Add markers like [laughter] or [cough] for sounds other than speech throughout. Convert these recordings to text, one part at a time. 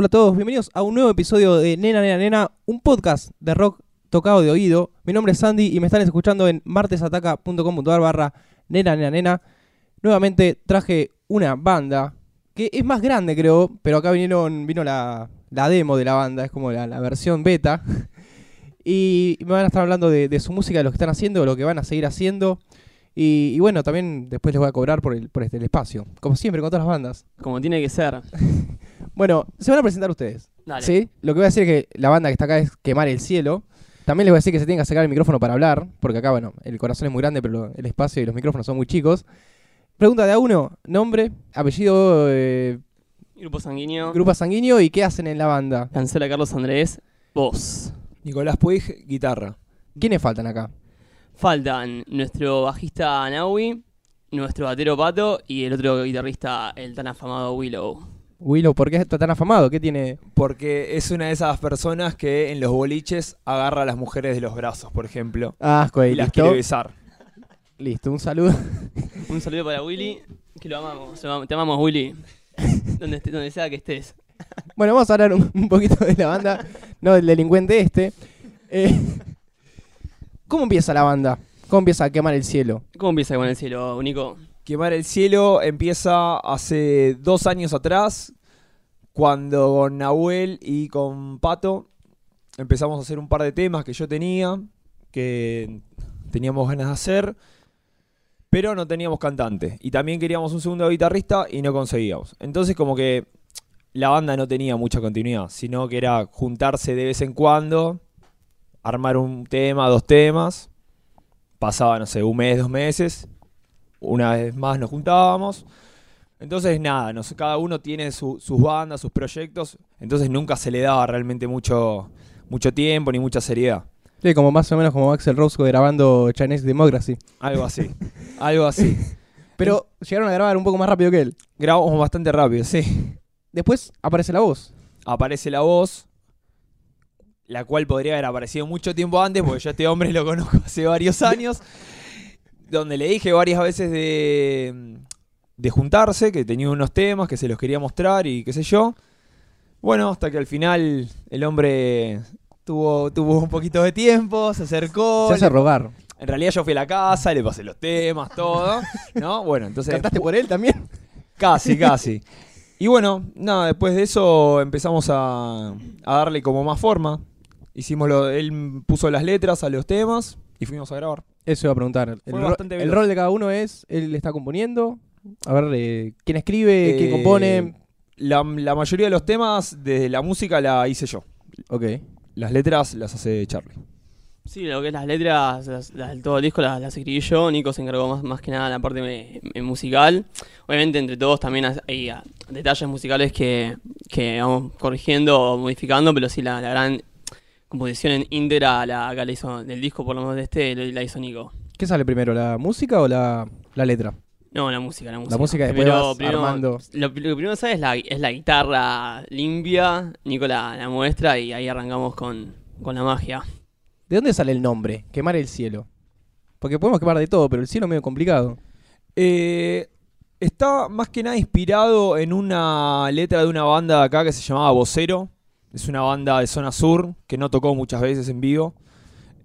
Hola a todos, bienvenidos a un nuevo episodio de Nena, Nena, Nena, un podcast de rock tocado de oído. Mi nombre es Sandy y me están escuchando en martesataca.com.ar barra Nena, Nena, Nena. Nuevamente traje una banda que es más grande creo, pero acá vinieron, vino la, la demo de la banda, es como la, la versión beta. [laughs] Y me van a estar hablando de, de su música, de lo que están haciendo, de lo que van a seguir haciendo. Y, y bueno, también después les voy a cobrar por el, por este, el espacio, como siempre con todas las bandas. Como tiene que ser. [laughs] Bueno, se van a presentar ustedes. Dale. ¿Sí? Lo que voy a decir es que la banda que está acá es Quemar el Cielo. También les voy a decir que se tienen que sacar el micrófono para hablar, porque acá, bueno, el corazón es muy grande, pero lo- el espacio y los micrófonos son muy chicos. Pregunta de a uno, nombre, apellido, eh, Grupo sanguíneo. grupo sanguíneo y qué hacen en la banda. Cancela Carlos Andrés. Voz. Nicolás Puig, guitarra. ¿Quiénes faltan acá? Faltan nuestro bajista Naui, nuestro batero Pato y el otro guitarrista, el tan afamado Willow. Willow, ¿por qué está tan afamado? ¿Qué tiene? Porque es una de esas personas que en los boliches agarra a las mujeres de los brazos, por ejemplo. Asco, Y las quiere besar. Listo, un saludo. Un saludo para Willy, que lo amamos. Te amamos, Willy. donde, esté- donde sea que estés. Bueno, vamos a hablar un, un poquito de la banda, no del delincuente este. Eh, ¿Cómo empieza la banda? ¿Cómo empieza a quemar el cielo? ¿Cómo empieza con el cielo, Nico? Quemar el cielo empieza hace dos años atrás, cuando con Nahuel y con Pato empezamos a hacer un par de temas que yo tenía, que teníamos ganas de hacer, pero no teníamos cantante. Y también queríamos un segundo guitarrista y no conseguíamos. Entonces como que la banda no tenía mucha continuidad, sino que era juntarse de vez en cuando, armar un tema, dos temas, pasaba, no sé, un mes, dos meses, una vez más nos juntábamos. Entonces, nada, nos- cada uno tiene su- sus bandas, sus proyectos. Entonces nunca se le daba realmente mucho, mucho tiempo ni mucha seriedad. Sí, como más o menos como Axel Rose grabando Chinese Democracy. Algo así. algo así. [laughs] Pero llegaron a grabar un poco más rápido que él. Grabamos bastante rápido, sí. Después aparece la voz. Aparece la voz, la cual podría haber aparecido mucho tiempo antes, porque yo a este hombre lo conozco hace varios años. Donde le dije varias veces de, de juntarse, que tenía unos temas que se los quería mostrar y qué sé yo. Bueno, hasta que al final el hombre tuvo, tuvo un poquito de tiempo, se acercó. Se hace rogar. En realidad yo fui a la casa, le pasé los temas, todo. ¿No? [laughs] Bueno, entonces. ¿Cantaste por él también? Casi, [laughs] casi. Y bueno, nada, después de eso empezamos a, a darle como más forma. Hicimos lo, él puso las letras a los temas y fuimos a grabar. Eso iba a preguntar. El, Fue ro- el rol de cada uno es, él está componiendo. A ver, eh, quién escribe, quién Eh, compone. La, la mayoría de los temas de la música la hice yo. Ok. Las letras las hace Charlie. Sí, lo que es las letras, las, las del todo el disco las, las escribí yo. Nico se encargó más, más que nada de la parte me- me- musical. Obviamente, entre todos también hay ah, detalles musicales que, que vamos corrigiendo o modificando, pero sí, la, la gran composición en íntegra la, acá la hizo del disco, por lo menos de este, la la hizo Nico. ¿Qué sale primero, la música o la, la letra? No, la música, la música. música después vas armando. Lo, lo que primero sabes es la, es la guitarra limpia, Nico la, la muestra y ahí arrancamos con, con la magia. ¿De dónde sale el nombre? Quemar el cielo. Porque podemos quemar de todo, pero el cielo es medio complicado. Eh, está más que nada inspirado en una letra de una banda de acá que se llamaba Vocero. Es una banda de zona sur que no tocó muchas veces en vivo,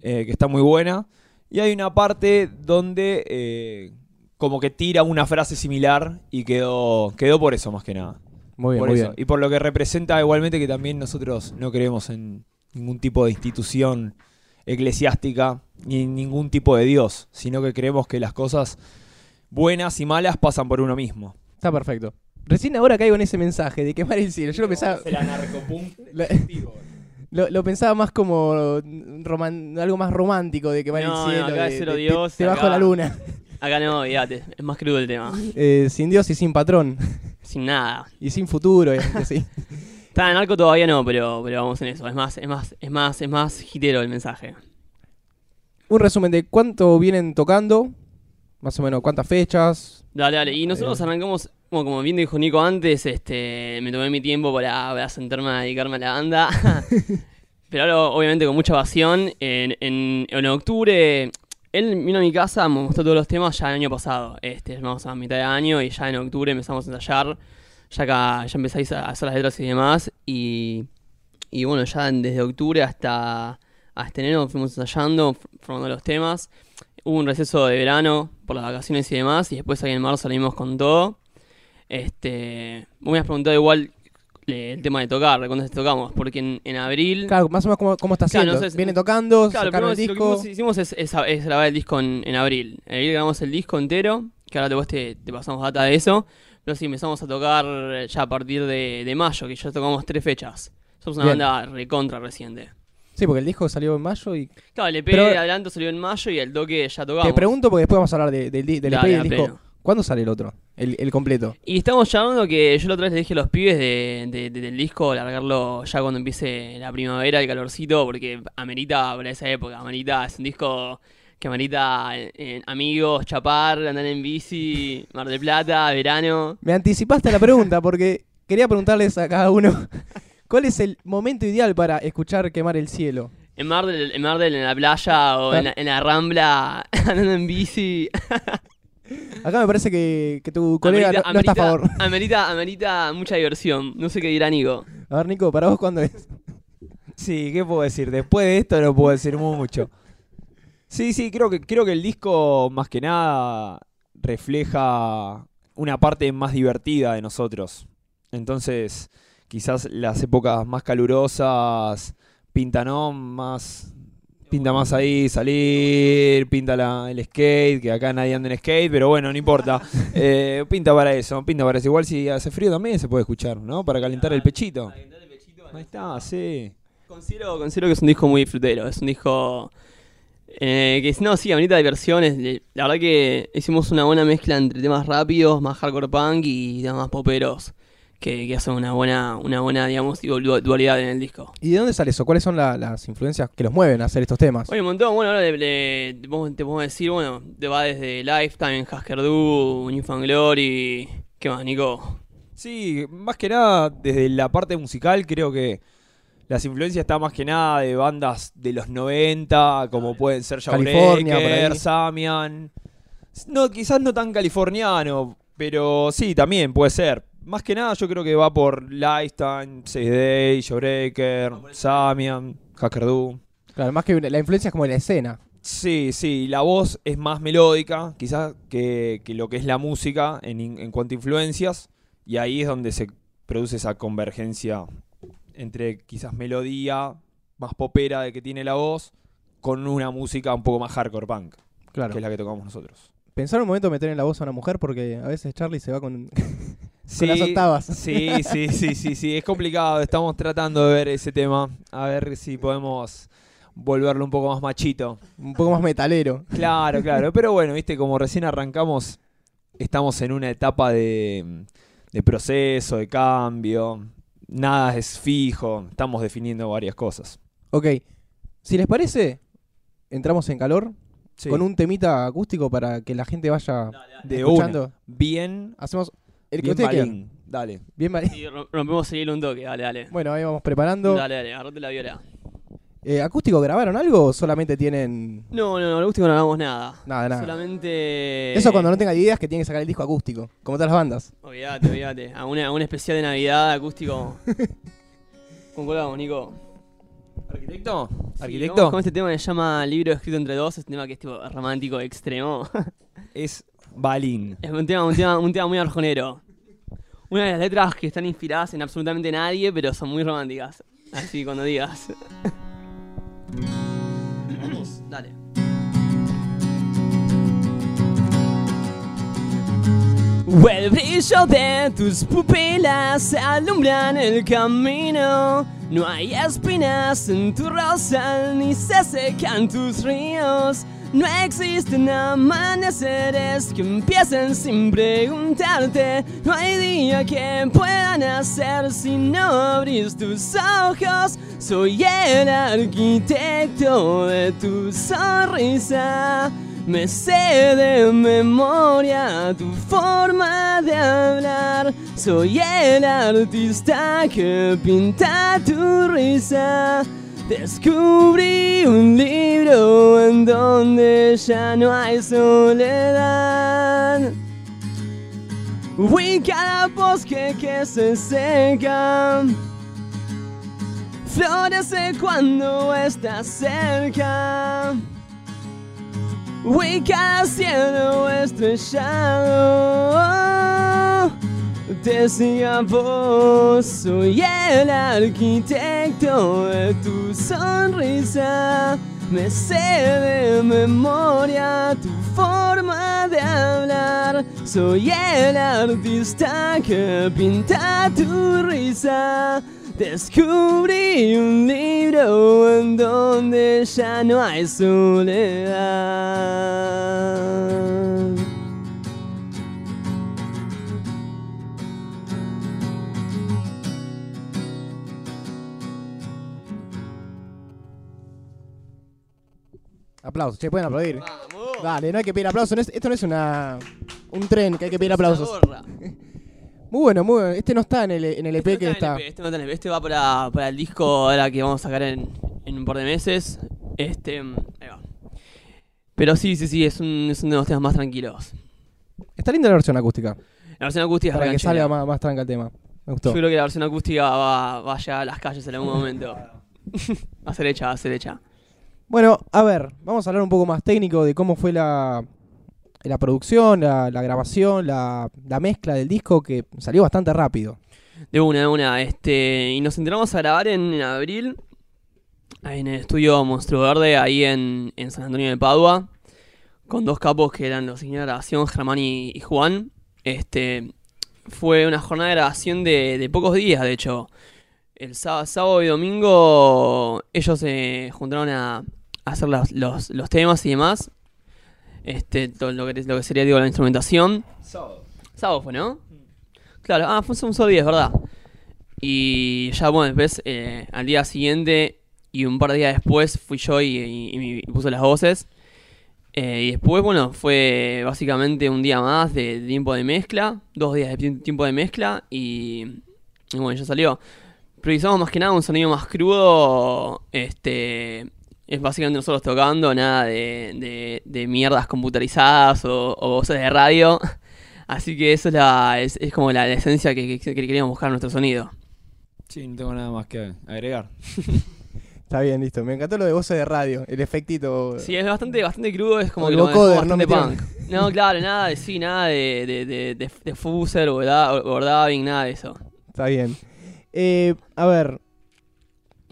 eh, que está muy buena. Y hay una parte donde eh, como que tira una frase similar y quedó, quedó por eso más que nada. Muy bien, por muy eso. bien. Y por lo que representa igualmente que también nosotros no creemos en ningún tipo de institución eclesiástica ni en ningún tipo de Dios, sino que creemos que las cosas buenas y malas pasan por uno mismo. Está perfecto. Recién ahora caigo en ese mensaje de quemar el cielo. Yo lo pensaba, [laughs] La- lo, lo pensaba más como mm, roman- algo más romántico de quemar No, el cielo. no, acá de, Dios, acá- de la luna. Acá no, olvídate, es más crudo el tema. Eh, sin Dios y sin patrón. Sin nada. Y sin futuro. y así. [laughs] Está en arco todavía no, pero, pero vamos en eso. Es más, es más, es más, es más hitero el mensaje. Un resumen de cuánto vienen tocando. Más o menos cuántas fechas. Dale, dale. Y nosotros arrancamos, como, como bien dijo Nico antes, este, me tomé mi tiempo para, para sentarme a dedicarme a la banda. [laughs] Pero ahora, obviamente, con mucha pasión. En, en, en octubre, él vino a mi casa, me mostró todos los temas ya el año pasado. Este, vamos a mitad de año y ya en octubre empezamos a ensayar ya acá ya empezáis a hacer las letras y demás. Y, y bueno, ya desde octubre hasta, hasta enero fuimos ensayando, formando los temas. Hubo un receso de verano por las vacaciones y demás. Y después ahí en marzo salimos con todo. Este, vos me has preguntado igual eh, el tema de tocar, de cuándo tocamos. Porque en, en abril. Claro, más o menos cómo, cómo está Claro, haciendo. no sé, Viene tocando, Claro, sacaron el disco. lo que hicimos es, es- es grabar el disco en, en abril. En abril grabamos el disco entero, que ahora después te, te pasamos data de eso. Pero sí, empezamos a tocar ya a partir de, de mayo, que ya tocamos tres fechas. Somos una Bien. banda recontra reciente. Sí, porque el disco salió en mayo y Claro, el EP Pero- de adelanto salió en mayo y el toque ya tocamos. te pregunto porque después vamos a hablar de- del, di- del EP y del a disco. pleno. ¿Cuándo sale el otro? El, el completo. Y estamos llamando que yo la otra vez le dije a los pibes de, de- de- del disco largarlo ya cuando empiece la primavera, el calorcito, porque amerita para esa época, amerita, es un disco que amerita eh, eh, amigos, chapar, andar en bici, [laughs] Mar del Plata, verano. Me anticipaste la pregunta porque quería preguntarles a cada uno [laughs] cuál es el momento ideal para escuchar quemar el cielo. En Mar del, en, Mar del, en la playa o en la, en la Rambla, [laughs] andando en bici. [laughs] Acá me parece que, que tu colega Amerita- no, no está a amerita- favor. [laughs] Amerita, amerita mucha diversión. No sé qué dirá Nico. A ver, Nico, ¿para vos cuándo es? Sí, ¿qué puedo decir? Después de esto no puedo decir mucho. Sí, sí, creo que, creo que el disco más que nada refleja una parte más divertida de nosotros. Entonces, quizás las épocas más calurosas pintan ¿no? más pinta más ahí salir, pinta la- el skate, que acá nadie anda en skate, pero bueno, no importa. [laughs] Eh, pinta para eso, pinta para eso. Igual si hace frío también se puede escuchar, ¿no? Para calentar el pechito. Ahí está, sí. Considero, considero que es un disco muy disfrutero. Es un disco eh, que, no, sí, amerita diversiones. Le- La verdad que hicimos una buena mezcla entre temas rápidos, más hardcore punk y temas más poperos. Que, que hacen una buena, una buena, digamos, dualidad en el disco. ¿Y de dónde sale eso? ¿Cuáles son la- las influencias que los mueven a hacer estos temas? Oye, un montón, bueno, ahora le- le- te, podemos, decir, bueno, te va desde Lifetime, Husker Du, Glory. ¿Qué más, Nico? Sí, más que nada, desde la parte musical, creo que las influencias están más que nada de bandas de los 90, como pueden ser ahí. Samian. No, quizás no tan californiano, pero sí, también puede ser. Más que nada, yo creo que va por Lifetime, 6 Day, Jawbreaker, Samian, Hacker Du. Claro, más que la influencia es como la escena. Sí, sí, la voz es más melódica, quizás que, que lo que es la música en cuanto a influencias, y ahí es donde se produce esa convergencia entre quizás melodía más popera de que tiene la voz, con una música un poco más hardcore punk, Claro. que es la que tocamos nosotros. Pensar un momento meter en la voz a una mujer porque a veces Charlie se va con, [laughs] Sí, con las octavas. Sí, sí, sí, sí, sí, es complicado, estamos tratando de ver ese tema, a ver si podemos volverlo un poco más machito. Un poco más metalero. Claro, claro. Pero bueno, viste, como recién arrancamos, estamos en una etapa de, de proceso, de cambio. Nada es fijo. Estamos definiendo varias cosas. Ok. Si les parece, entramos en calor Sí. con un temita acústico para que la gente vaya de escuchando. una. Bien, Hacemos el que bien ustedes quieran. Dale. Bien Mari- Y rom- rompemos el hilo un toque, dale, dale. Bueno, ahí vamos preparando. Dale, dale, agarrate la viola. Eh, ¿Acústico grabaron algo o solamente tienen No, no, no, acústico no hagamos nada. nada, nada? Solamente. Eso cuando no tenga ideas que tienen que sacar el disco acústico, como todas las bandas. Olvídate, olvídate. A una, a un especial de Navidad acústico. [laughs] ¿Con cuál vamos, Nico? ¿Arquitecto? Sí, ¿Arquitecto? con este tema que se llama Libro escrito entre dos. Es un tema que es tipo romántico extremo. [laughs] Es balín. es un tema, un tema, un tema muy arjonero. Una de las letras que están inspiradas en absolutamente nadie, pero son muy románticas. Así cuando digas. Vamos, dale. El brillo de tus pupilas alumbran el camino. No hay espinas en tu rosal ni se secan tus ríos. No existen amaneceres que empiecen sin preguntarte. No hay día que puedan hacer si no abrís tus ojos. Soy el arquitecto de tu sonrisa. Me sé de memoria tu forma de hablar. Soy el artista que pinta tu risa. Descubrí un libro en donde ya no hay soledad. Fui cada bosque que se seca. Florece cuando estás cerca. Fui cada cielo estrellado. Decía vos, soy el arquitecto de tu sonrisa. Me sé de memoria tu forma de hablar. Soy el artista que pinta tu risa. Descubrí un libro en donde ya no hay soledad. Aplausos, che, pueden aplaudir. Vamos. Dale, no hay que pedir aplausos. es- esto no es una un tren que hay que pedir aplausos. [laughs] Muy bueno, muy bueno. Este no está en el, en el EP Este que no está. en el EP, Este, no está en el EP, este va para, para el disco ahora que vamos a sacar en, en un par de meses. Este, ahí va. Pero sí, sí, sí, es, un, es uno de los temas más tranquilos. Está linda la versión acústica. La versión acústica es Para que recanchera. salga más, más tranca el tema. Me gustó. Yo creo que la versión acústica va, va a llegar a las calles en algún momento. [laughs] va a ser hecha, va a ser hecha. Bueno, a ver, vamos a hablar un poco más técnico de cómo fue la, la producción, la, grabación, la, la mezcla del disco que salió bastante rápido. De una, de una. Este, y nos entramos a grabar en, abril. En el estudio Monstruo Verde, ahí en, en San Antonio de Padua. Con dos capos que eran los ingenieros de grabación, Germán y, Juan. Este, fue una jornada de grabación de, de pocos días, de hecho. El sábado, y domingo ellos se juntaron a hacer los, los, los temas y demás. Este, todo lo que, lo que sería digo, la instrumentación. Sábado fue, ¿no? Claro, ah, fue un solo día, es verdad. Y ya, bueno, después, eh, al día siguiente y un par de días después, fui yo y, y- y me- y puse las voces. Eh, y después, bueno, fue básicamente un día más de, de tiempo de mezcla, dos días de ti- tiempo de mezcla y, y bueno, ya salió. Priorizamos más que nada un sonido más crudo, este, es básicamente nosotros tocando, nada de, de, de mierdas computarizadas o, o voces de radio. [laughs] Así que eso es, la, es, es como la, la esencia que, que- que queríamos buscar en nuestro sonido. Sí, no tengo nada más que agregar. [laughs] Está bien, listo. Me encantó lo de voces de radio, el efectito. Sí, es bastante, bastante crudo, es como que lo ¿no? bastante Metieron. punk. No, claro, nada de sí, nada de, de, de, de, de fuser dubbing, nada de eso. Está bien. Eh, a ver.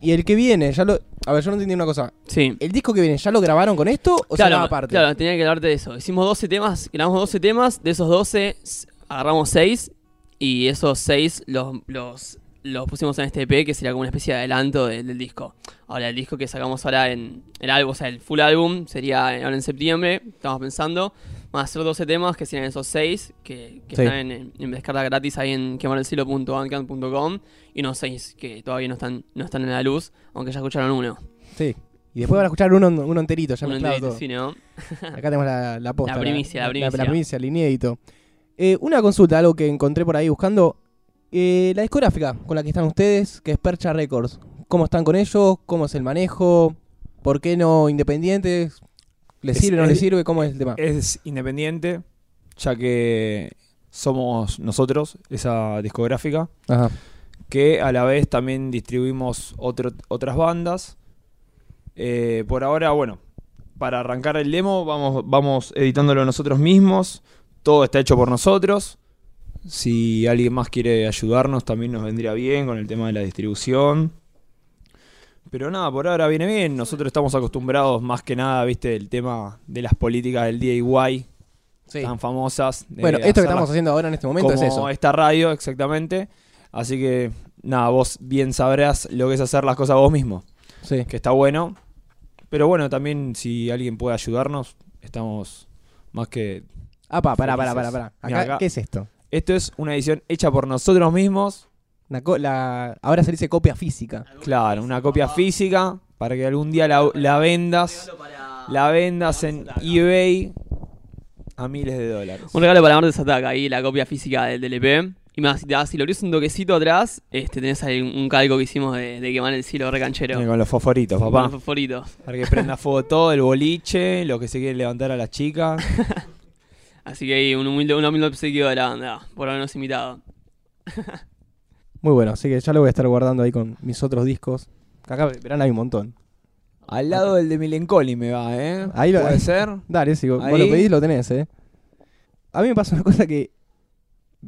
Y el que viene, ya lo. A ver, yo no entendí una cosa. Sí. ¿El disco que viene ya lo grabaron con esto o claro, sonaba aparte? claro, tenía que hablarte de eso. Hicimos 12 temas, grabamos 12 temas, de esos 12 s- agarramos 6 y esos 6 los, los, los pusimos en este EP que sería como una especie de adelanto de- del disco. Ahora, el disco que sacamos ahora en el álbum, o sea, el full álbum sería ahora en septiembre, estamos pensando. Van a ser 12 temas que serían esos 6 que, que Sí. están en, en descarga gratis ahí en quemarelcielo.bandcamp.com y unos 6 que todavía no están, no están en la luz, aunque ya escucharon uno. Sí. Y después van a escuchar uno, uno enterito, ya Uno mezclado enterito, todo. sí, ¿no? [laughs] Acá tenemos la, la posta. La primicia, la primicia. La, primicia, el inédito. Eh, una consulta, algo que encontré por ahí buscando. Eh, la discográfica con la que están ustedes, que es Percha Records. ¿Cómo están con ellos? ¿Cómo es el manejo? ¿Por qué no independientes? ¿Les Es- sirve o no es- les sirve? ¿Cómo es el tema? Es independiente, ya que somos nosotros, esa discográfica, Ajá. que a la vez también distribuimos otro- otras bandas. Eh, por ahora, bueno, para arrancar el demo vamos, vamos editándolo nosotros mismos. Todo está hecho por nosotros. Si alguien más quiere ayudarnos, también nos vendría bien con el tema de la distribución. Pero nada, por ahora viene bien. Nosotros estamos acostumbrados más que nada, viste, el tema de las políticas del DIY Sí. tan famosas. Bueno, esto que estamos haciendo ahora en este momento como es eso. esta radio, exactamente. Así que, nada, vos bien sabrás lo que es hacer las cosas vos mismo, Sí. que está bueno. Pero bueno, también si alguien puede ayudarnos, estamos más que... Apa, pará, pará, pará, pará. Mira, Acá, acá- ¿Qué es esto? Esto es una edición hecha por nosotros mismos. Una co- la- Ahora se dice copia física. Claro, una copia física para que algún día la, la vendas, la vendas en eBay a miles de dólares. Un regalo para Martes Ataca, ahí la copia física del, del EP. Y más, si, te das- si lo abrís un toquecito atrás, este, tenés ahí un, un calco que hicimos de, de quemar el cielo recanchero. Con los fosforitos, Con papá. los fosforitos. Para que prenda fuego todo, el boliche, lo que se quiere levantar a las chicas. [laughs] Así que ahí un humilde, un humilde obsequio de la banda por habernos invitado. [laughs] Muy bueno, así que ya lo voy a estar guardando ahí con mis otros discos. Que acá verán hay un montón. Al lado del de Milencoli me va, ¿eh? Ahí lo- ¿Puede ser? Dale, si vos vos Ahí. lo pedís, lo tenés, eh. A mí me pasa una cosa que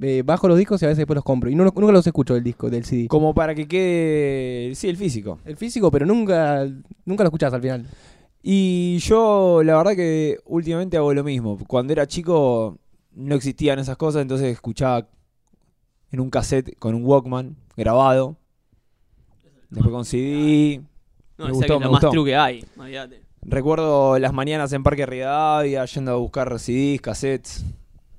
eh, bajo los discos y a veces después los compro. Y no, nunca los escucho del disco, del CD. Como para que quede, sí, el físico. El físico, pero nunca, nunca lo escuchás al final. Y yo, la verdad que últimamente hago lo mismo. Cuando era chico no existían esas cosas, entonces escuchaba en un cassette con un Walkman grabado. Después con CD. No, Me gustó, que es me más gustó. true que hay. Recuerdo las mañanas en Parque Rivadavia yendo a buscar CDs, cassettes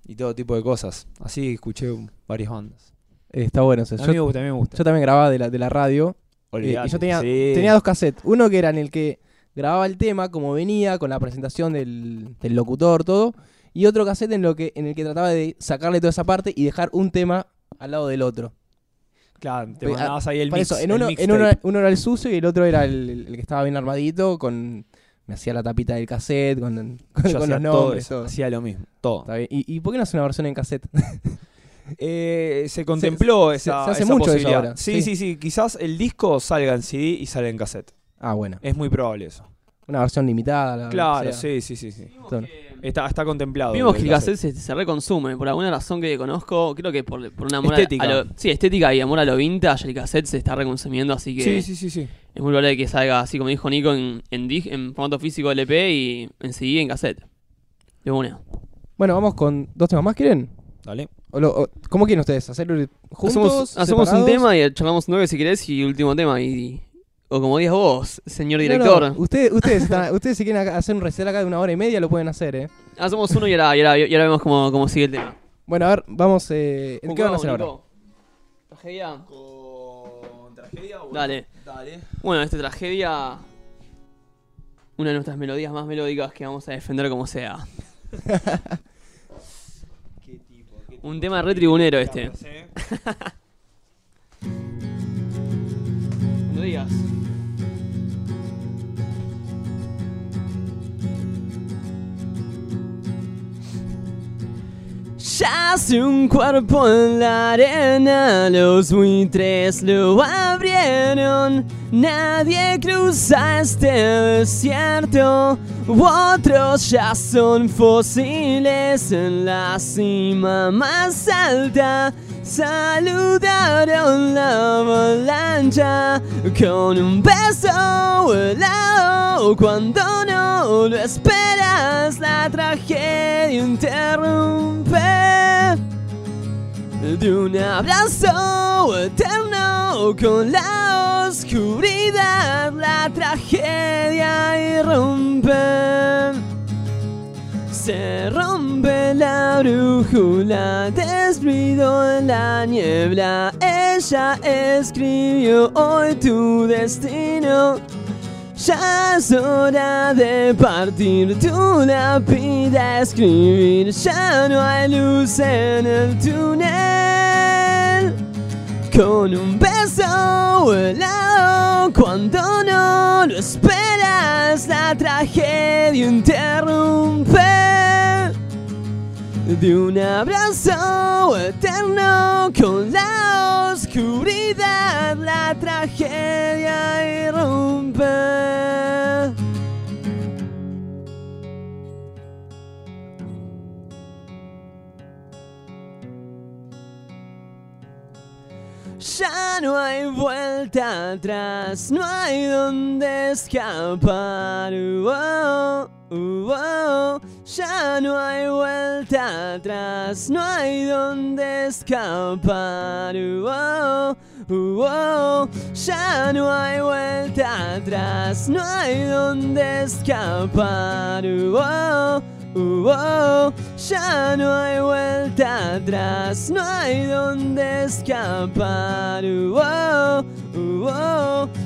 y todo tipo de cosas. Así escuché varias bandas. Eh, está bueno eso. A Yo, mí me gusta, a mí me gusta. yo también grababa de la, de la radio. eh, Olvidate. y yo tenía, Sí. tenía dos cassettes. Uno que era en el que grababa el tema como venía, con la presentación del, del locutor, todo. Y otro cassette en, lo que, en el que trataba de sacarle toda esa parte y dejar un tema al lado del otro. Claro, te mandabas ahí el mix. eso, en el uno, en uno, uno era el sucio y el otro era el, el que estaba bien armadito, con me hacía la tapita del cassette, con, con, Yo con los nombres. todo. hacía lo mismo, todo. Está bien. ¿Y, ¿Y por qué no hace una versión en cassette? [laughs] Eh, se contempló se- esa, se hace esa mucho eso posibilidad. ahora, Sí, sí. sí, sí, Quizás el disco salga en CD y salga en cassette. ah, bueno. Es muy probable eso. Una versión limitada. la- Claro, sí, sí, sí, sí. Está, está contemplado. Vimos que el cassette se, se reconsume, por alguna razón que conozco, creo que por, por un amor a- Estética. a, lo, sí, estética y amor a lo vintage, el cassette se está reconsumiendo, así que Sí, sí, sí, sí. es muy probable que salga, así como dijo Nico, en, en, dig- en formato físico LP y en CD en cassette. De una. Bueno, vamos con dos temas más, ¿quieren? Dale. O lo- o- ¿Cómo quieren ustedes? ¿Hacerlo juntos? hacemos hacemos un tema y charlamos nueve si querés y último tema y... O como digas vos, señor director. no, ustedes, ustedes, están- [laughs] ustedes si quieren hacer un recital acá de una hora y media lo pueden hacer, ¿eh? Hacemos uno y ahora, y ahora, y ahora vemos cómo, cómo sigue el tema. Bueno, a ver, vamos. Eh, ¿Qué van a hacer ahora? ¿Tragedia? Con tragedia Dale. Dale. Bueno, esta tragedia. Una de nuestras melodías más melódicas que vamos a defender como sea. [laughs] ¿Qué tipo? ¿Qué Un tema re tribunero este. [laughs] No digas. Yace un cuerpo en la arena, los buitres lo abrieron. Nadie cruza este desierto, otros ya son fósiles en la cima más alta. Saludaron la avalancha con un beso helado cuando no lo La tragedia interrumpe de un abrazo eterno con la oscuridad. La tragedia irrumpe. Se rompe la brújula, desbrido en la niebla. Ella escribió hoy tu destino. Ya es hora de partir, tú la pida escribir. Ya no hay luz en el túnel. Con un beso helado, cuando no lo esperas, la tragedia interrumpe de un abrazo eterno con la oscuridad, la tragedia irrumpe. Ya no hay vuelta atrás, no hay donde escapar. Uh-oh. Ya no hay vuelta atrás, no hay donde escapar. Uh-oh. Ya no hay vuelta atrás, no hay donde escapar. Uh-oh, uh-oh. Ya no hay vuelta atrás, no hay donde escapar.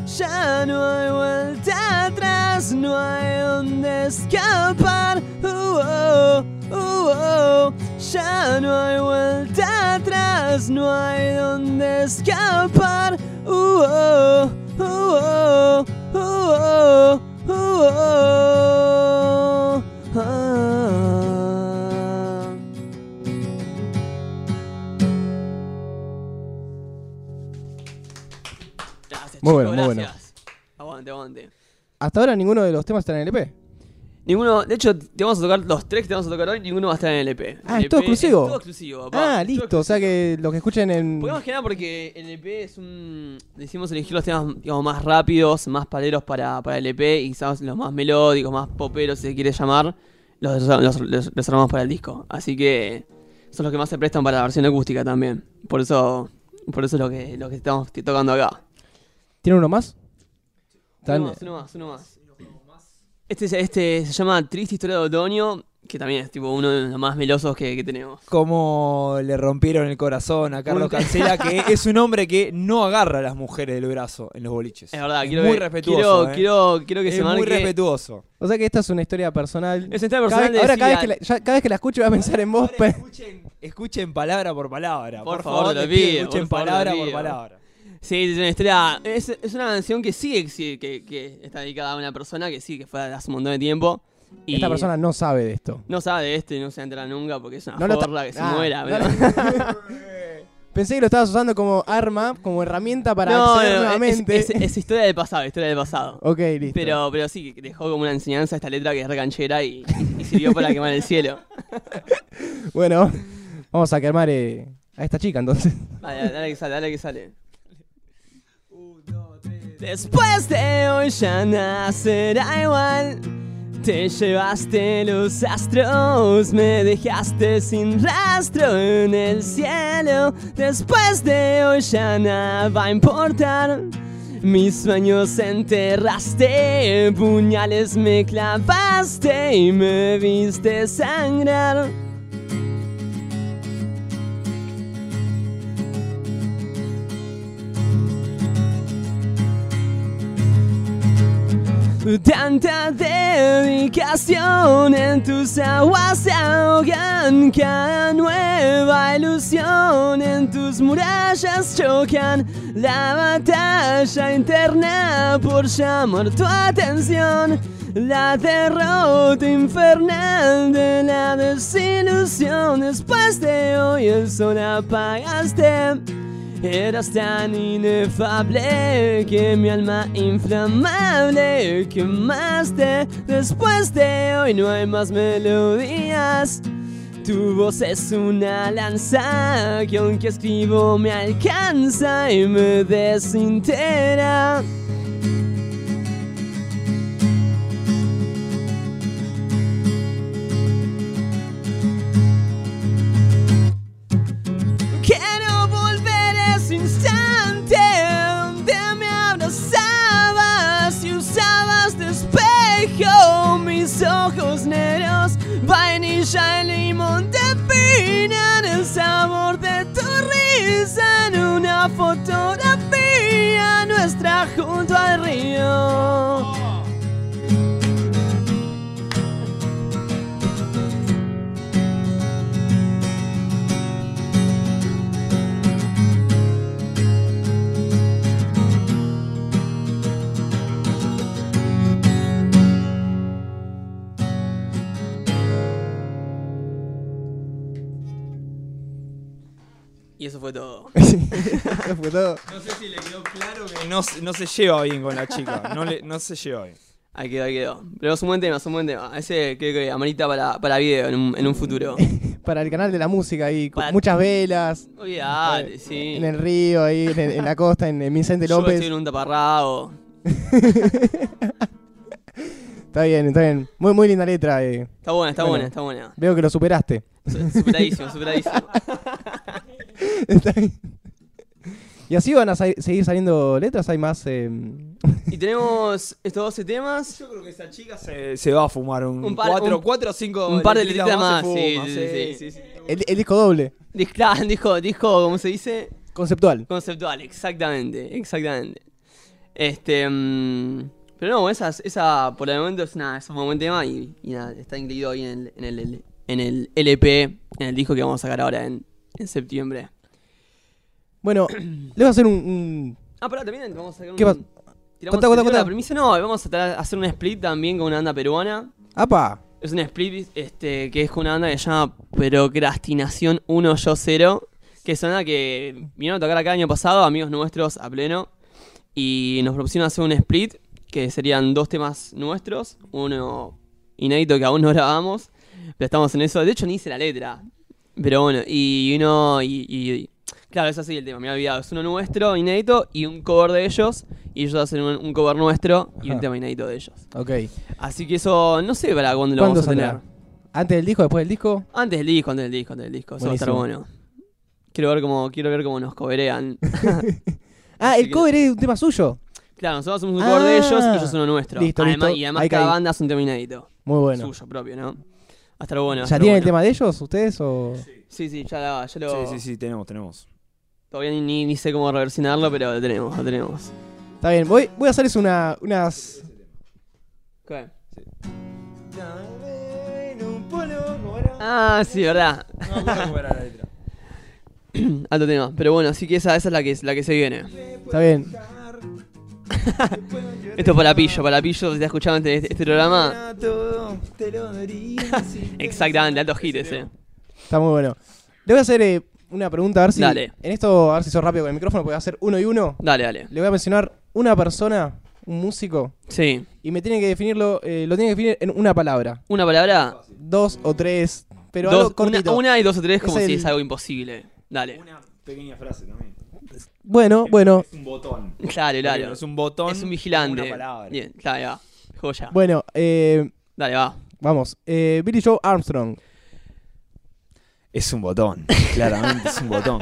Ya no hay vuelta atrás, no hay donde escapar ya no hay vuelta atrás, no hay donde escapar. Muy bueno, muy bueno. Aguante, aguante. Hasta ahora ninguno de los temas está en el EP. Ninguno, de hecho, te vamos a tocar los tres que te vamos a tocar hoy, ninguno va a estar en el EP. Ah, El ¿es todo EP exclusivo? todo exclusivo, papá. Ah, listo. O sea que los que escuchen en. Porque más que nada porque el EP es un... Decidimos elegir los temas digamos, más rápidos, más paleros para, para el EP y quizás los más melódicos, más poperos si se quiere llamar, los, los, los reservamos para el disco. Así que son los que más se prestan para la versión acústica también. Por eso por eso es lo que, lo que estamos tocando acá. ¿Tiene uno más? Uno más, uno más, uno más. Este, es- este se llama Triste Historia de Otoño, que también es tipo uno de los más melosos que, que tenemos. Como le rompieron el corazón a Carlos Cancela, que [laughs] es un hombre que no agarra a las mujeres del brazo en los boliches. Es verdad, Es quiero muy que- respetuoso. Quiero, eh. quiero, quiero que es se muy respetuoso. O sea que esta es una historia personal. Es una historia Cada personal vez- de ahora, cada vez, que la, ya- cada vez que la escucho voy a pensar en vos. Escuchen, escuchen palabra por palabra. Por Por, favor, favor, te lo pido, escuchen por palabra por palabra. Sí, es una historia. Es, es una canción que sí exi- que, que está dedicada a una persona que sí, que fue hace un montón de tiempo. Y Esta persona no sabe de esto. no sabe de esto y no se entera nunca porque es una No que se Ah, muera. no pero- [laughs] [laughs] Pensé que lo estabas usando como arma, como herramienta para No, acceder no, es, nuevamente. es- es historia del pasado, historia del pasado. Ok, listo. Pero, pero sí, que dejó como una enseñanza esta letra que es recanchera y, y sirvió para quemar el cielo. [laughs] Bueno, vamos a quemar eh, a esta chica entonces. Dale, dale que sale, dale que sale. Después de hoy ya nada será igual. Te llevaste los astros, me dejaste sin rastro en el cielo. Después de hoy ya nada va a importar. Mis sueños enterraste, puñales me clavaste y me viste sangrar. Tanta dedicación en tus aguas se ahogan Cada nueva ilusión en tus murallas chocan La batalla interna por llamar tu atención La derrota infernal de la desilusión Después de hoy el sol apagaste Eras tan inefable que mi alma inflamable quemaste. Después de hoy no hay más melodías. Tu voz es una lanza que aunque escribo me alcanza y me desintegra. En Y eso fue todo. [laughs] Eso fue todo. No sé si le quedó claro que no, se- no se lleva bien con la chica. No, le, no se lleva bien. Ahí quedó, ahí quedó. Pero es un buen tema, es un buen tema. Ese creo que amerita para, para video en un, en un futuro. [laughs] Para el canal de la música ahí, con Para- muchas velas, Olvídate, sí. en el río, ahí en, en la costa, en, en Vicente Yo López. estoy en un taparrabo. [laughs] Está bien, está bien. Muy, muy linda letra. eh. Está buena, está Bueno. buena, está buena. Veo que lo superaste. Su- Superadísimo, superadísimo. Está bien. ¿Y así van a sa- seguir saliendo letras? ¿Hay más? eh, Y tenemos estos 12 temas. Yo creo que esa chica se, se va a fumar un, Un par- cuatro, un- cuatro o cinco un par de letritas se más, sí, fuma, sí, sí. el, el disco doble, Dis- claro, [laughs] Dijo, dijo, ¿cómo se dice? conceptual. Conceptual, exactamente, exactamente. Este. mm, pero no, esa, esa por el momento es, una, es un buen tema y, y nada, está incluido ahí en el, en, el, en el LP, en el disco que vamos a sacar ahora en, en septiembre. Bueno, [clears throat] le voy a hacer un... un- Ah, pará, también vamos a sacar un. ¿Qué tiramos- Contá, contá, contá. la premisa, no, vamos a hacer un split también con una banda peruana. ¡Apa! Es un split este, que es con una banda que se llama Procrastinación 1 Yo 0. Que es una banda que vinieron a tocar acá el año pasado, amigos nuestros a pleno. y nos propusieron hacer un split que serían dos temas nuestros, uno inédito que aún no grabamos, pero estamos en eso. De hecho, ni hice la letra. Pero bueno, y uno. Y, y- claro, es así el tema, me había olvidado. Es uno nuestro, inédito, y un cover de ellos. Y ellos hacen un, un cover nuestro y un tema inédito de ellos. Ok. Así que eso, no sé para cuándo lo ¿Cuándo vamos a tener. ¿Antes del disco, después del disco? Antes del disco, antes del disco, antes del disco. Eso va a estar bueno. Quiero ver cómo, quiero ver cómo nos coberean. [laughs] Ah, Así el que- cover es un tema suyo. claro, nosotros hacemos un cover de ellos y Ah. ellos uno nuestro. Listo, además, listo. Y además Ahí cada caí. banda hace un tema inédito. Muy bueno. Suyo propio, ¿no? A estar bueno. ¿Ya tienen el tema de ellos, ustedes? O... Sí, sí, ya, la- ya lo. Sí, sí, sí, tenemos, tenemos. Todavía ni, ni, ni sé cómo reversionarlo, pero lo tenemos, lo tenemos. Está bien, voy, voy a hacerles una, unas. ¿Qué? Ah, sí, verdad. [laughs] Alto tema. Pero bueno, así que esa, esa es la que, la que se viene. Está bien. Esto es para Pillo, para Pillo, si te escuchado este, este programa. Exactamente, altos hits, eh. Está muy bueno. Le voy a hacer eh, una pregunta, a ver si. Dale. En esto, a ver si sos rápido con el micrófono, porque voy a hacer uno y uno. Dale, dale. Le voy a mencionar una persona, un músico, Sí. y me tiene que definirlo, eh, lo tiene que definir en una palabra. Una palabra. Dos o tres, pero dos, algo cortito. una, una y dos o tres como Es si el- es algo imposible. Dale. Una pequeña frase también. Bueno, bueno, Es un botón. Claro, claro. Es un botón. Es un vigilante. Una palabra. Bien, claro, va. Joya. bueno, eh, Dale, va. vamos. Eh, Billy Joe Armstrong. Es un botón. [laughs] Claramente es un botón.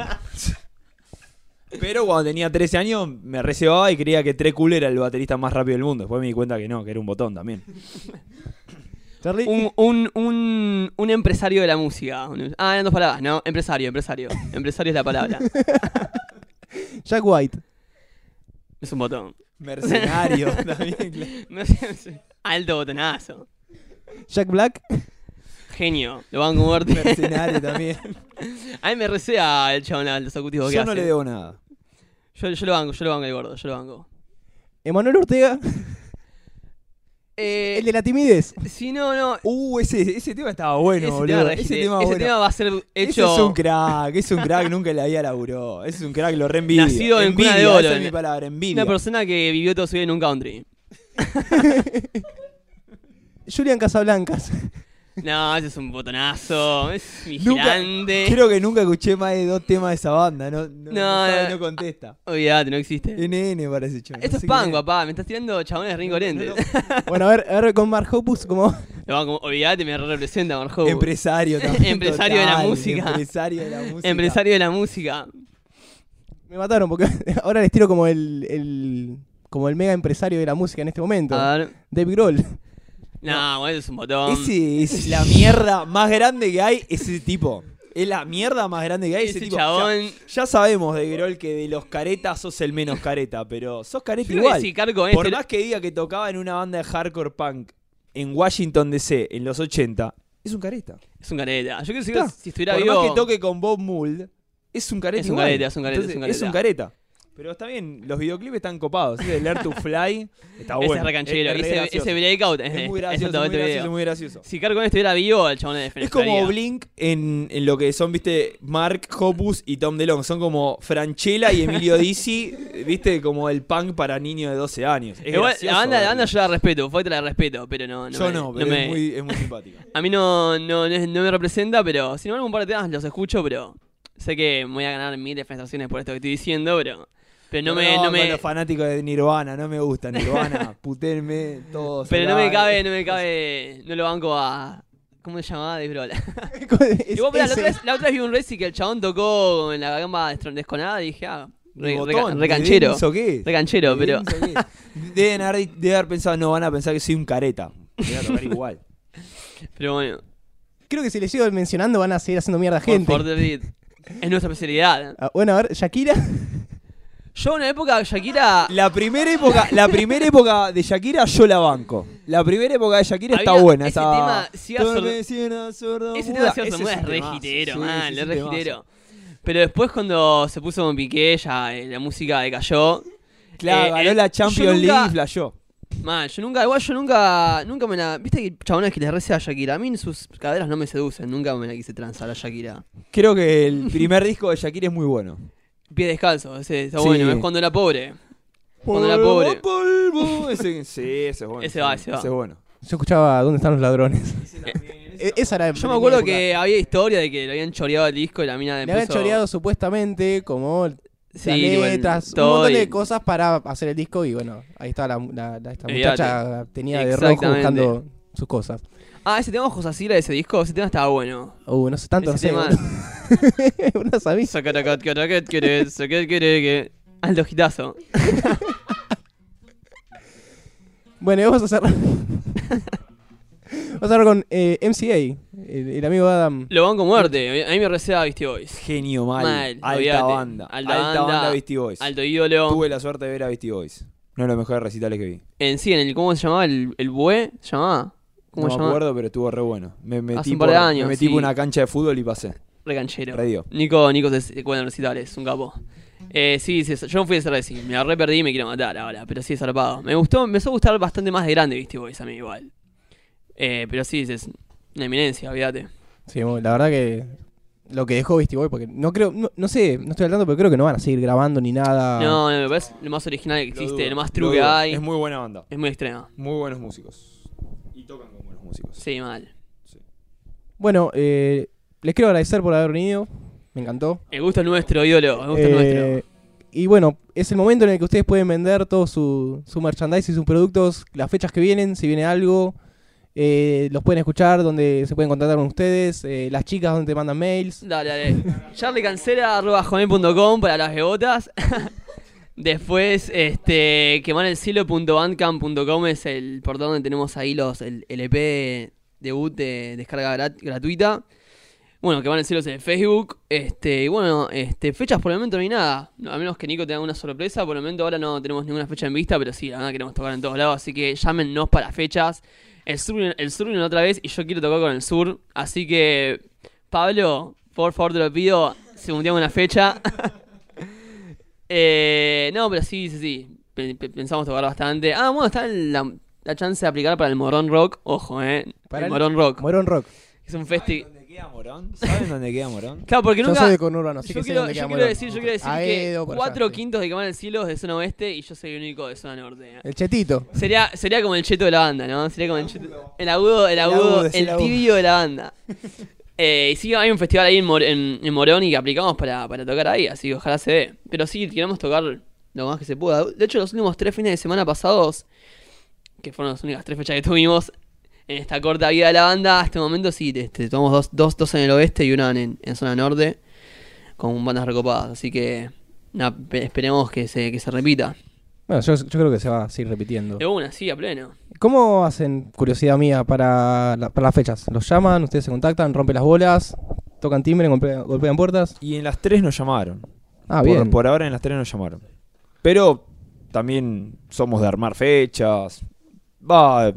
Pero cuando tenía 13 años me reservaba y creía que Tre Cool era el baterista más rápido del mundo. Después me di cuenta que no, que era un botón también. Charlie. Un, un, un, un empresario de la música. Un- Ah, eran dos palabras, ¿no? Empresario, empresario. Empresario es la palabra. [laughs] [laughs] Jack White. Es un botón. Mercenario [laughs] también. No sé, Alto botonazo. Jack Black. Genio. Lo van a muerte. Mercenario también. [laughs] A mí me recea el chabón al ejecutivo que Yo hace. no le debo nada. Yo, yo lo banco, yo lo banco el gordo, yo lo banco. Emanuel Ortega. Eh, El de la timidez. Si no, no. Uh, ese, ese tema estaba bueno, ese, boludo. tema, ese ese tema, bueno. va a ser Ese hecho. es un crack, es un crack, nunca le había laburó. Es un crack, lo reenvidio. Nacido en cuna de Envidia, oro, Esa es mi palabra, envidia. Una persona que vivió todo su vida en un country. [laughs] Julian Casablancas. No, ese es un botonazo. Es vigilante. Creo que nunca escuché más de dos temas de esa banda. No, no, no, No, sabe, no. no contesta. Olvídate, no existe. NN parece chaval. Esto no es punk, papá. Me estás tirando chabones ring corrientes. [laughs] bueno, a ver, a ver con Mark Hoppus como. Van como, olvídate, me representa Marjo. Empresario [laughs] también. Empresario de la música. Empresario de la música. Empresario de la música. Me mataron porque [laughs] ahora les tiro como el, el como el mega empresario de la música en este momento. A ver. Dave Grohl. No, bueno, es un botón. Ese es [laughs] la mierda más grande que hay, ese tipo. Es la mierda más grande que hay, ese, Ese tipo. chabón. Ya, ya sabemos de Grol que de los caretas sos el menos careta, pero sos careta Yo igual. que si Carco Por este- más que diga que tocaba en una banda de hardcore punk en Washington DC en los 80, es un careta. Es un careta. Yo creo que si, si estuviera Por vivo. más que toque con Bob Mould, es un careta Es un igual. careta, es un careta, Entonces, es un careta. es un careta. Pero está bien, los videoclips están copados. Ese Learn to Fly está [laughs] ese bueno. es recanchero. Es- ese, ese breakout es, muy gracioso, otro- muy otro gracioso, video. muy gracioso. Si Carco estuviera vivo, el chabón le Es como Blink en, en lo que son, viste, Mark Hoppus y Tom DeLonge. Son como Franchella y Emilio Dizzi, [laughs] viste, como el punk para niños de 12 años. Es Igual, gracioso la banda, la banda yo la respeto, fue la respeto, pero no, no Yo me- no, pero es, muy, es muy simpática. [laughs] A mí no, no, no, no me representa, pero sin embargo un par de temas los escucho, pero sé que me voy a ganar mil defenestraciones por esto que estoy diciendo, pero, pero no, me, no me, los fanáticos de Nirvana, no me gusta Nirvana. [laughs] putenme todos. pero no me cabe, no me cabe, no lo banco a, ¿cómo se llamaba? De Brola. [laughs] Y vos, mirá, la, otra vez, la otra vez vi un Reci que el chabón tocó en la gamba desconada y dije, ah, Ni re, botón, re- ni re canchero. denso, ¿qué? Re canchero, Ni pero. Deben haber, deben haber pensado, no, van a pensar que soy un careta. Voy a tocar igual. [laughs] Pero bueno, Creo que si les sigo mencionando van a seguir haciendo mierda a por gente. favor, David, es nuestra especialidad. Ah, bueno, a ver, Shakira. Yo en una época, Shakira. La primera época, la primera época de Shakira yo la banco. La primera época de Shakira está buena. ese esa- tema, sí, a Todo sordo- Ese tema de Ciudad es es un re temazo. hitero, Sí, man, ese es es un re temazo. hitero. Pero después cuando se puso con Piqué, ya eh, la música decayó. Claro, Eh, ganó eh, la Champions nunca- League y flashó. Man, yo nunca, igual yo nunca, nunca me la... Viste que chabones que le recea a Shakira. A mí sus caderas no me seducen, nunca me la quise transar a Shakira. Creo que el primer disco de Shakira es muy bueno. Pie descalzo, ese está Sí. bueno, es cuando era pobre. Cuando era pobre. polvo. Ese, sí, ese es bueno. Ese va, ese va. Ese es bueno. Yo escuchaba ¿Dónde están los ladrones? [laughs] E- Esa era Yo me acuerdo que había historia de que le habían choreado el disco y la mina Le habían choreado supuestamente como Sí, letras, un todo montón de cosas para hacer el disco y bueno, ahí está la, la- la- esta muchacha tenía de rojo buscando sus cosas. Ah, ese tema Ojos así, de ese disco, ese tema estaba bueno. Uh, no sé tanto, Ese no sé. tema- [laughs] [laughs] no sabía. Alto gitazo. Bueno, y vamos a cerrar. vamos a cerrar con eh, MCA, el, el amigo Adam. Lo van con muerte. A mí me receba Beastie Boys. Genio mal. Mal, alta olvídate. banda. Alta Alta, banda, banda Beastie Boys. Alto ídolo. Tuve la suerte de ver a Beastie Boys. Uno de los mejores recitales que vi. En sí, en el, ¿cómo se llamaba? ¿El, el Bue? ¿Se llamaba? ¿Cómo No se me llamaba? acuerdo, pero estuvo re bueno. Me metí, Hace un par de por, años, me metí sí. por una cancha de fútbol y pasé. Recanchero. Re dio. Nico, Nico se cuenta recitales, un capo. Eh, sí, sí, yo no fui a ese recital, me la re perdí y me quiero matar ahora, pero sí, zarpado. Me gustó, me a gustar bastante más de grande, viste, Boys a mí igual. Eh, pero sí, es una eminencia, olvídate. Sí, la verdad que lo que dejó Beastie Boy, porque no creo, no, no sé, no estoy hablando, pero creo que no van a seguir grabando ni nada. No, no, me parece lo más original que existe, Lo más lo true que hay. Es muy buena banda. Es muy extrema. Muy buenos músicos. Y tocan con buenos músicos. Sí, mal. Bueno, eh, les quiero agradecer por haber venido. Me encantó. Gusto es nuestro, ídolo, gusto es Eh, nuestro. y bueno, es el momento en el que ustedes pueden vender todo su, su merchandise y sus productos, las fechas que vienen, si viene algo. eh, los pueden escuchar, donde se pueden contactar con ustedes. eh, las chicas, donde te mandan mails. Dale, dale. charliecancela.com para las bebotas. [laughs] Después, este, quemanelcielo.bandcamp.com es el portal donde tenemos ahí los, el, el EP debut de descarga grat- gratuita. Bueno, Queman el Cielo es en Facebook. Este, y bueno, este, fechas por el momento no hay nada. A menos que Nico tenga una sorpresa. Por el momento ahora no tenemos ninguna fecha en vista, pero sí, la verdad queremos tocar en todos lados. Así que llámenos para fechas. El sur, el sur vino otra vez y yo quiero tocar con el sur. Así que, Pablo, por favor te lo pido, se una fecha. [laughs] Eh, no, pero sí, sí, sí. Pe- pe- Pensamos tocar bastante. Ah, bueno, está la, la chance de aplicar para el Morón Rock. Ojo, eh. Para el el- Morón Rock. Morón Rock. Es un festi. ¿Dónde queda Morón? ¿Saben dónde queda Morón? [laughs] Claro, porque Yo nunca. soy de conurbano, así yo que sé quiero, dónde yo queda quiero Morón. decir, yo quiero decir que allá, cuatro sí. quintos de Quemar el Cielo es de zona oeste y yo soy el único de zona norte. eh. El chetito. Sería, sería como el cheto de la banda, ¿no? Sería como el cheto. El agudo, el agudo, el tibio de la banda. [laughs] Eh, y sí, hay un festival ahí en, Mor- en, en Morón y que aplicamos para, para tocar ahí, así que ojalá se dé. Pero sí, queremos tocar lo más que se pueda. De hecho, los últimos tres fines de semana pasados, que fueron las únicas tres fechas que tuvimos en esta corta vida de la banda, hasta el momento sí, este, tomamos dos, dos, dos en el oeste y una en, en zona norte, con bandas recopadas. Así que, esperemos que se, que se repita. Bueno, yo, yo creo que se va a seguir repitiendo. De una, sí, a pleno. ¿Cómo hacen, curiosidad mía, para, la- para las fechas? ¿Los llaman, ustedes se contactan, rompen las bolas, tocan timbre, golpean, golpean puertas? Y en las tres nos llamaron. Ah, por, bien. por ahora en las tres nos llamaron. Pero también somos de armar fechas. Va,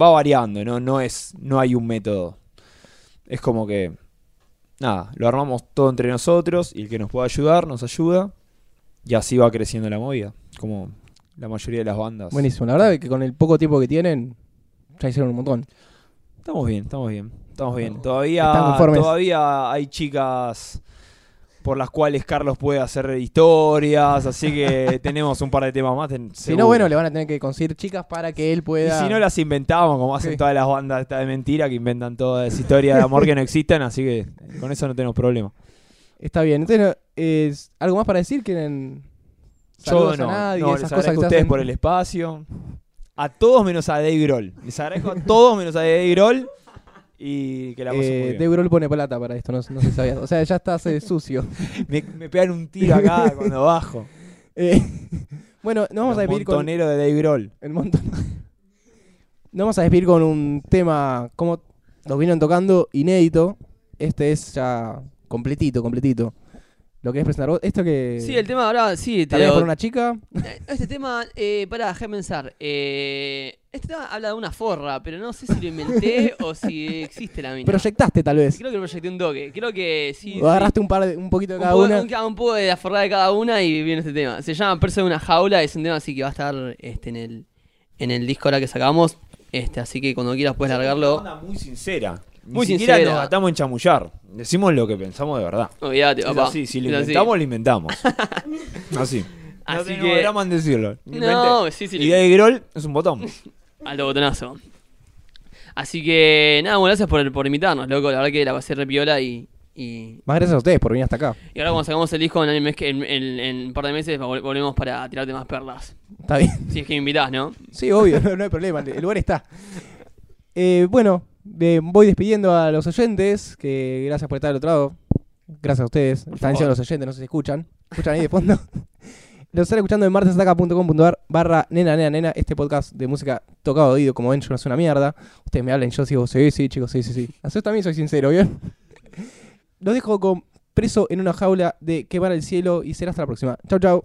va variando, ¿no? No, es, no hay un método. Es como que. Nada, lo armamos todo entre nosotros y el que nos pueda ayudar nos ayuda. Y así va creciendo la movida. Como la mayoría de las bandas. Buenísimo. La verdad es que con el poco tiempo que tienen, ya hicieron un montón. Estamos bien, estamos bien. Estamos bien. ¿Están Todavía, todavía hay chicas por las cuales Carlos puede hacer historias, así que [laughs] tenemos un par de temas más. ten- Si no, bueno, le van a tener que conseguir chicas para que él Y pueda... si no las inventamos, como hacen Sí. todas las bandas de mentira que inventan todas historias de amor que no [laughs] existen, así que con eso no tenemos problema. Está bien. Entonces, ¿es ¿algo más para decir? ¿Quieren Yo no, a nadie? no, esas les cosas agradezco que a ustedes hacen? por el espacio. A todos menos a Dave Grohl. Les agradezco a todos menos a Dave Grohl. Y que la muy Eh, bien. Dave Grohl pone plata para esto, no, no se sabía. O sea, ya está hace [laughs] sucio. Me, me pegan un tiro acá cuando bajo. [laughs] Eh, bueno, nos vamos Los a despedir con... montoneros de Dave Grohl. El montón. Nos vamos a despedir con un tema, como los vinieron tocando, inédito. Este es ya completito, completito. ¿Lo querés presentar vos? Esto que... Sí, el tema ahora, sí, te ¿También lo- por una chica? [laughs] Eh, Este tema, eh, pará, déjame pensar. Eh, este tema habla de una forra, pero no sé si lo inventé [laughs] o si existe la mina. Proyectaste tal vez. Creo que lo proyecté un toque. Creo que sí. O agarraste un par de, un poquito de un cada poco, una. un, un poco de la forrada de cada una y viene este tema. Se llama Persa de una jaula, es un tema así que va a estar este, en el en el disco ahora que sacamos. Este, así que cuando quieras puedes largarlo. Una muy sincera. Ni Muy siquiera sincera. nos gastamos en chamullar. Decimos lo que pensamos de verdad. Olvídate, papá. así, si lo Es así. inventamos, lo inventamos. [laughs] así. no Así que. drama en decirlo. No, sí, sí. Y de Grol es un botón. [laughs] Alto botonazo. Así que, nada, bueno, gracias por, por invitarnos, loco. La verdad que la pasé re piola y. Y, Más gracias a ustedes por venir hasta acá. y ahora, cuando sacamos el disco en, el mes que- en, en- en un par de meses, vol- volvemos para tirarte más perlas. Está bien. Si es que me invitás, ¿no? Sí, obvio, [laughs] no, no hay problema, el lugar está. Eh, bueno, eh, voy despidiendo a los oyentes, que gracias por estar del otro lado. Gracias a ustedes. Están favor. diciendo los oyentes, no sé si escuchan. ¿Escuchan ahí de fondo? [laughs] Los están escuchando en martesataca.com.ar barra nena, nena, nena, este podcast de música tocado oído, como ven, yo no soy una mierda. Ustedes me hablan yo sigo, sí, sí, chicos, sí, sí, sí. Así también soy sincero, ¿bien? [laughs] Los dejo con preso en una jaula de quemar el cielo y será hasta la próxima. Chau, chau.